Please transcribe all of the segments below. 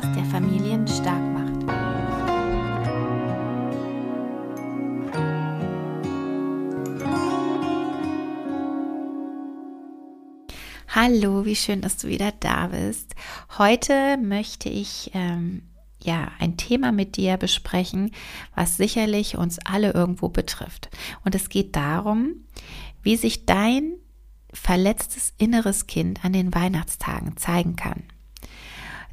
Podcast, der Familien stark macht. Hallo, wie schön, dass du wieder da bist. Heute möchte ich ähm, ja ein Thema mit dir besprechen, was sicherlich uns alle irgendwo betrifft. Und es geht darum, wie sich dein verletztes inneres Kind an den Weihnachtstagen zeigen kann.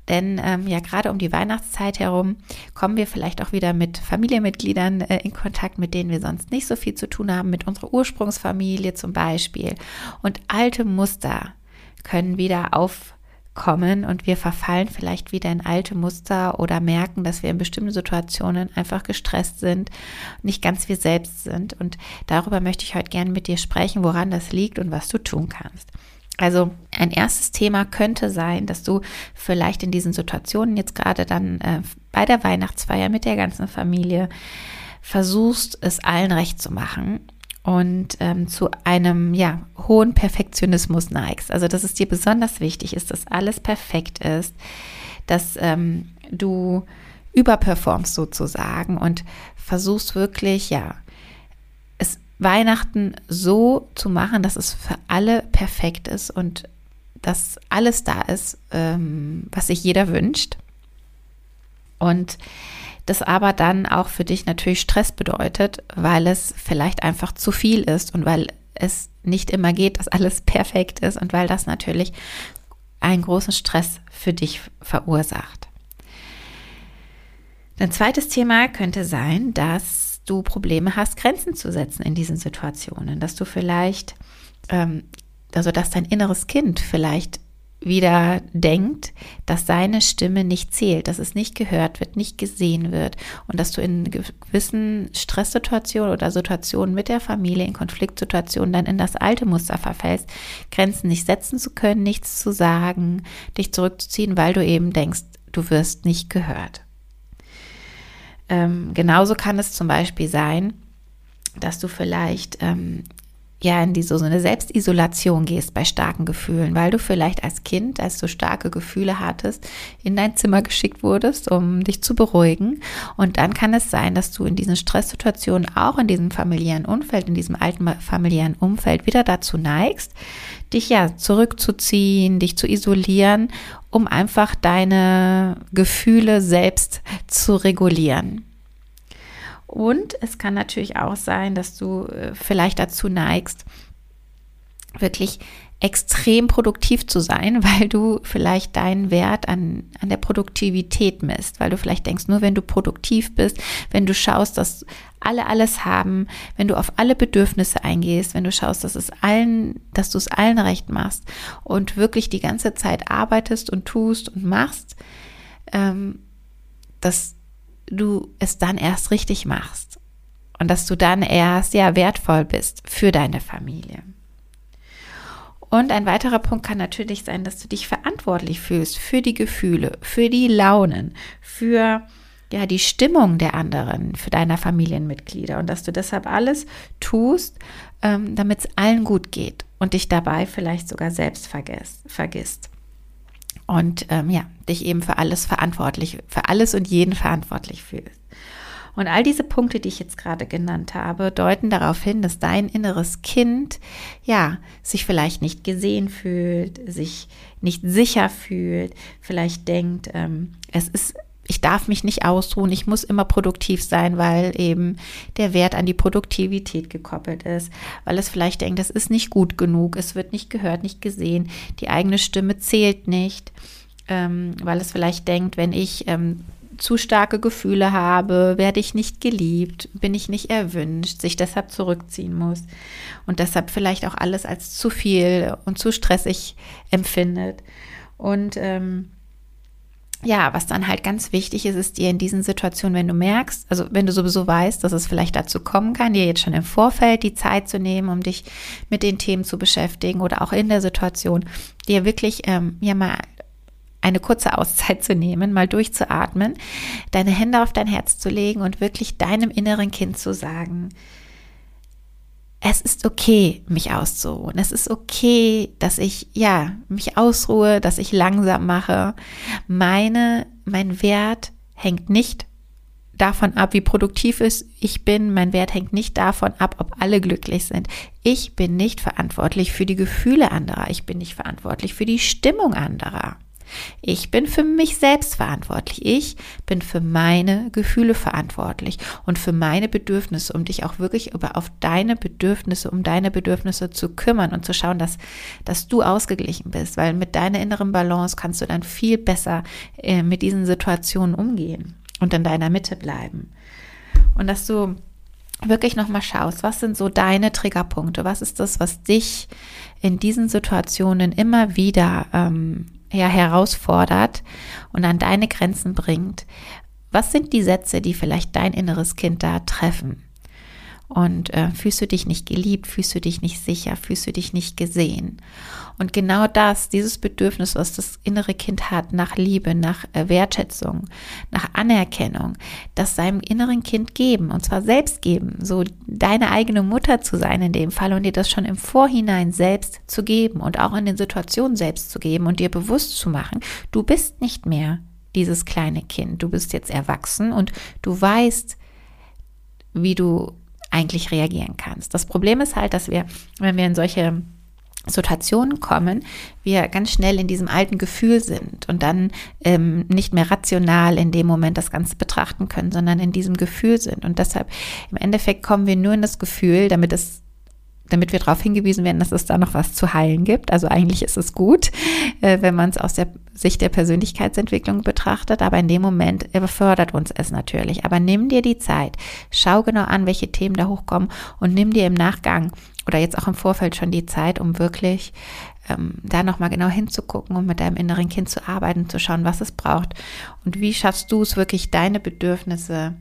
Denn ähm, ja, gerade um die Weihnachtszeit herum kommen wir vielleicht auch wieder mit Familienmitgliedern äh, in Kontakt, mit denen wir sonst nicht so viel zu tun haben, mit unserer Ursprungsfamilie zum Beispiel. Und alte Muster können wieder aufkommen und wir verfallen vielleicht wieder in alte Muster oder merken, dass wir in bestimmten Situationen einfach gestresst sind, nicht ganz wir selbst sind. Und darüber möchte ich heute gerne mit dir sprechen, woran das liegt und was du tun kannst. Also ein erstes Thema könnte sein, dass du vielleicht in diesen Situationen jetzt gerade dann äh, bei der Weihnachtsfeier mit der ganzen Familie versuchst, es allen recht zu machen und ähm, zu einem ja hohen Perfektionismus neigst. Also dass es dir besonders wichtig ist, dass alles perfekt ist, dass ähm, du überperformst sozusagen und versuchst wirklich ja Weihnachten so zu machen, dass es für alle perfekt ist und dass alles da ist, ähm, was sich jeder wünscht. Und das aber dann auch für dich natürlich Stress bedeutet, weil es vielleicht einfach zu viel ist und weil es nicht immer geht, dass alles perfekt ist und weil das natürlich einen großen Stress für dich verursacht. Ein zweites Thema könnte sein, dass du Probleme hast, Grenzen zu setzen in diesen Situationen, dass du vielleicht, ähm, also dass dein inneres Kind vielleicht wieder denkt, dass seine Stimme nicht zählt, dass es nicht gehört wird, nicht gesehen wird und dass du in gewissen Stresssituationen oder Situationen mit der Familie, in Konfliktsituationen dann in das alte Muster verfällst, Grenzen nicht setzen zu können, nichts zu sagen, dich zurückzuziehen, weil du eben denkst, du wirst nicht gehört. Ähm, genauso kann es zum Beispiel sein, dass du vielleicht ähm, ja in diese so eine Selbstisolation gehst bei starken Gefühlen, weil du vielleicht als Kind, als du starke Gefühle hattest, in dein Zimmer geschickt wurdest, um dich zu beruhigen. Und dann kann es sein, dass du in diesen Stresssituationen, auch in diesem familiären Umfeld, in diesem alten familiären Umfeld wieder dazu neigst, dich ja zurückzuziehen, dich zu isolieren, um einfach deine Gefühle selbst zu regulieren. Und es kann natürlich auch sein, dass du äh, vielleicht dazu neigst, wirklich extrem produktiv zu sein, weil du vielleicht deinen Wert an, an der Produktivität misst, weil du vielleicht denkst, nur wenn du produktiv bist, wenn du schaust, dass alle alles haben, wenn du auf alle Bedürfnisse eingehst, wenn du schaust, dass es allen, dass du es allen recht machst und wirklich die ganze Zeit arbeitest und tust und machst, ähm, dass du es dann erst richtig machst und dass du dann erst ja wertvoll bist für deine Familie. Und ein weiterer Punkt kann natürlich sein, dass du dich verantwortlich fühlst für die Gefühle, für die Launen, für ja die Stimmung der anderen, für deiner Familienmitglieder und dass du deshalb alles tust, ähm, damit es allen gut geht und dich dabei vielleicht sogar selbst vergisst. vergisst und ähm, ja, dich eben für alles verantwortlich, für alles und jeden verantwortlich fühlst. Und all diese Punkte, die ich jetzt gerade genannt habe, deuten darauf hin, dass dein inneres Kind ja sich vielleicht nicht gesehen fühlt, sich nicht sicher fühlt, vielleicht denkt, ähm, es ist ich darf mich nicht ausruhen, ich muss immer produktiv sein, weil eben der Wert an die Produktivität gekoppelt ist, weil es vielleicht denkt, das ist nicht gut genug, es wird nicht gehört, nicht gesehen, die eigene Stimme zählt nicht, ähm, weil es vielleicht denkt, wenn ich ähm, zu starke Gefühle habe, werde ich nicht geliebt, bin ich nicht erwünscht, sich deshalb zurückziehen muss und deshalb vielleicht auch alles als zu viel und zu stressig empfindet. Und ähm, ja, was dann halt ganz wichtig ist, ist dir in diesen Situationen, wenn du merkst, also wenn du sowieso weißt, dass es vielleicht dazu kommen kann, dir jetzt schon im Vorfeld die Zeit zu nehmen, um dich mit den Themen zu beschäftigen oder auch in der Situation, dir wirklich ähm, ja mal eine kurze Auszeit zu nehmen, mal durchzuatmen, deine Hände auf dein Herz zu legen und wirklich deinem inneren Kind zu sagen, es ist okay, mich auszuruhen. Es ist okay, dass ich, ja, mich ausruhe, dass ich langsam mache. Meine mein Wert hängt nicht davon ab, wie produktiv ich bin. Mein Wert hängt nicht davon ab, ob alle glücklich sind. Ich bin nicht verantwortlich für die Gefühle anderer. Ich bin nicht verantwortlich für die Stimmung anderer. Ich bin für mich selbst verantwortlich. Ich bin für meine Gefühle verantwortlich und für meine Bedürfnisse, um dich auch wirklich über auf deine Bedürfnisse, um deine Bedürfnisse zu kümmern und zu schauen, dass, dass du ausgeglichen bist, weil mit deiner inneren Balance kannst du dann viel besser äh, mit diesen Situationen umgehen und in deiner Mitte bleiben. Und dass du wirklich nochmal schaust, was sind so deine Triggerpunkte, was ist das, was dich in diesen Situationen immer wieder ähm, ja, herausfordert und an deine Grenzen bringt. Was sind die Sätze, die vielleicht dein inneres Kind da treffen? Und äh, fühlst du dich nicht geliebt, fühlst du dich nicht sicher, fühlst du dich nicht gesehen. Und genau das, dieses Bedürfnis, was das innere Kind hat nach Liebe, nach äh, Wertschätzung, nach Anerkennung, das seinem inneren Kind geben, und zwar selbst geben, so deine eigene Mutter zu sein in dem Fall und dir das schon im Vorhinein selbst zu geben und auch in den Situationen selbst zu geben und dir bewusst zu machen, du bist nicht mehr dieses kleine Kind, du bist jetzt erwachsen und du weißt, wie du eigentlich reagieren kannst. Das Problem ist halt, dass wir, wenn wir in solche Situationen kommen, wir ganz schnell in diesem alten Gefühl sind und dann ähm, nicht mehr rational in dem Moment das Ganze betrachten können, sondern in diesem Gefühl sind. Und deshalb im Endeffekt kommen wir nur in das Gefühl, damit es damit wir darauf hingewiesen werden, dass es da noch was zu heilen gibt. Also eigentlich ist es gut, äh, wenn man es aus der Sicht der Persönlichkeitsentwicklung betrachtet, aber in dem Moment befördert uns es natürlich. Aber nimm dir die Zeit, schau genau an, welche Themen da hochkommen und nimm dir im Nachgang oder jetzt auch im Vorfeld schon die Zeit, um wirklich ähm, da nochmal genau hinzugucken und mit deinem inneren Kind zu arbeiten, zu schauen, was es braucht und wie schaffst du es wirklich, deine Bedürfnisse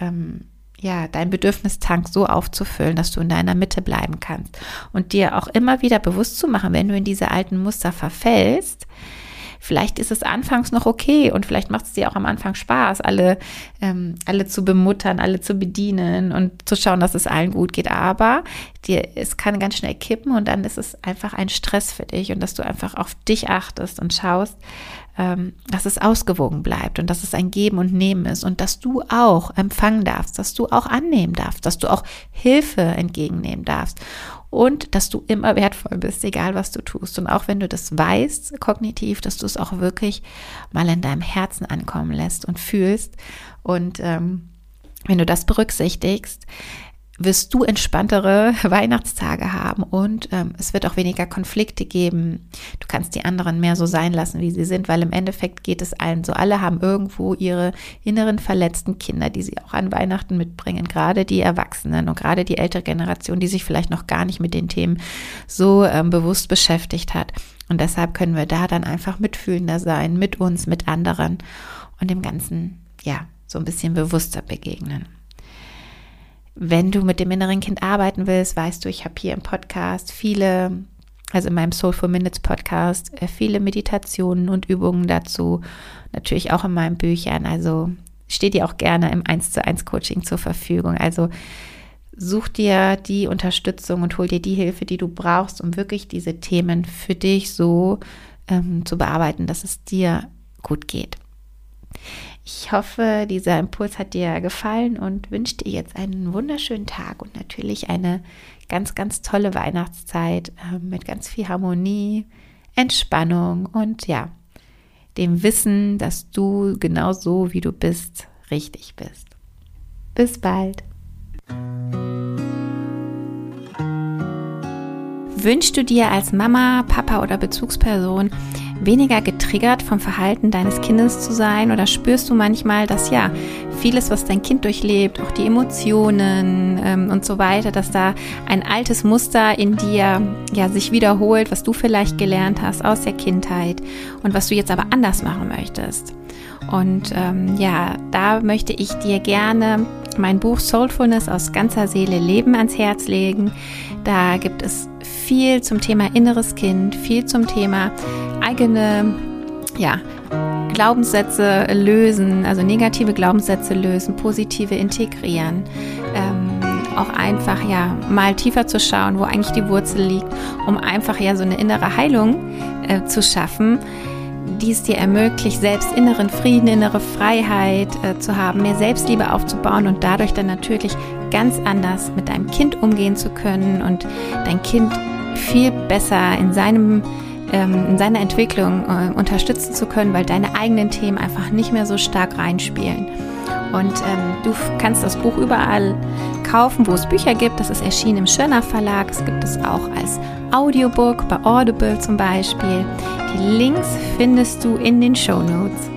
ähm, ja, dein Bedürfnistank so aufzufüllen, dass du in deiner Mitte bleiben kannst. Und dir auch immer wieder bewusst zu machen, wenn du in diese alten Muster verfällst, Vielleicht ist es anfangs noch okay und vielleicht macht es dir auch am Anfang Spaß, alle, ähm, alle zu bemuttern, alle zu bedienen und zu schauen, dass es allen gut geht. Aber dir, es kann ganz schnell kippen und dann ist es einfach ein Stress für dich und dass du einfach auf dich achtest und schaust, ähm, dass es ausgewogen bleibt und dass es ein Geben und Nehmen ist und dass du auch empfangen darfst, dass du auch annehmen darfst, dass du auch Hilfe entgegennehmen darfst und dass du immer wertvoll bist, egal was du tust. Und auch wenn du das weißt, kognitiv, dass du es auch wirklich mal in deinem Herzen ankommen lässt und fühlst. Und ähm, wenn du das berücksichtigst, wirst du entspanntere Weihnachtstage haben und ähm, es wird auch weniger Konflikte geben. Du kannst die anderen mehr so sein lassen, wie sie sind, weil im Endeffekt geht es allen so. Alle haben irgendwo ihre inneren verletzten Kinder, die sie auch an Weihnachten mitbringen. Gerade die Erwachsenen und gerade die ältere Generation, die sich vielleicht noch gar nicht mit den Themen so ähm, bewusst beschäftigt hat. Und deshalb können wir da dann einfach mitfühlender sein, mit uns, mit anderen und dem Ganzen, ja, so ein bisschen bewusster begegnen. Wenn du mit dem inneren Kind arbeiten willst, weißt du, ich habe hier im Podcast viele, also in meinem Soulful Minutes Podcast, äh, viele Meditationen und Übungen dazu. Natürlich auch in meinen Büchern. Also steht dir auch gerne im 1 zu 1 Coaching zur Verfügung. Also such dir die Unterstützung und hol dir die Hilfe, die du brauchst, um wirklich diese Themen für dich so ähm, zu bearbeiten, dass es dir gut geht. Ich hoffe, dieser Impuls hat dir gefallen und wünsche dir jetzt einen wunderschönen Tag und natürlich eine ganz, ganz tolle Weihnachtszeit äh, mit ganz viel Harmonie, Entspannung und ja, dem Wissen, dass du genau so, wie du bist, richtig bist. Bis bald. Wünschst du dir als Mama, Papa oder Bezugsperson weniger getriggert vom Verhalten deines Kindes zu sein? Oder spürst du manchmal, dass ja vieles, was dein Kind durchlebt, auch die Emotionen ähm, und so weiter, dass da ein altes Muster in dir ja sich wiederholt, was du vielleicht gelernt hast aus der Kindheit und was du jetzt aber anders machen möchtest? Und ähm, ja, da möchte ich dir gerne mein Buch Soulfulness aus ganzer Seele Leben ans Herz legen. Da gibt es viel zum Thema inneres Kind, viel zum Thema eigene, ja, Glaubenssätze lösen, also negative Glaubenssätze lösen, positive integrieren. Ähm, auch einfach ja mal tiefer zu schauen, wo eigentlich die Wurzel liegt, um einfach ja so eine innere Heilung äh, zu schaffen die es dir ermöglicht, selbst inneren Frieden, innere Freiheit äh, zu haben, mehr Selbstliebe aufzubauen und dadurch dann natürlich ganz anders mit deinem Kind umgehen zu können und dein Kind viel besser in seinem in seiner Entwicklung äh, unterstützen zu können, weil deine eigenen Themen einfach nicht mehr so stark reinspielen. Und ähm, du kannst das Buch überall kaufen, wo es Bücher gibt. Das ist erschienen im Schöner Verlag. Es gibt es auch als Audiobook bei Audible zum Beispiel. Die Links findest du in den Show Notes.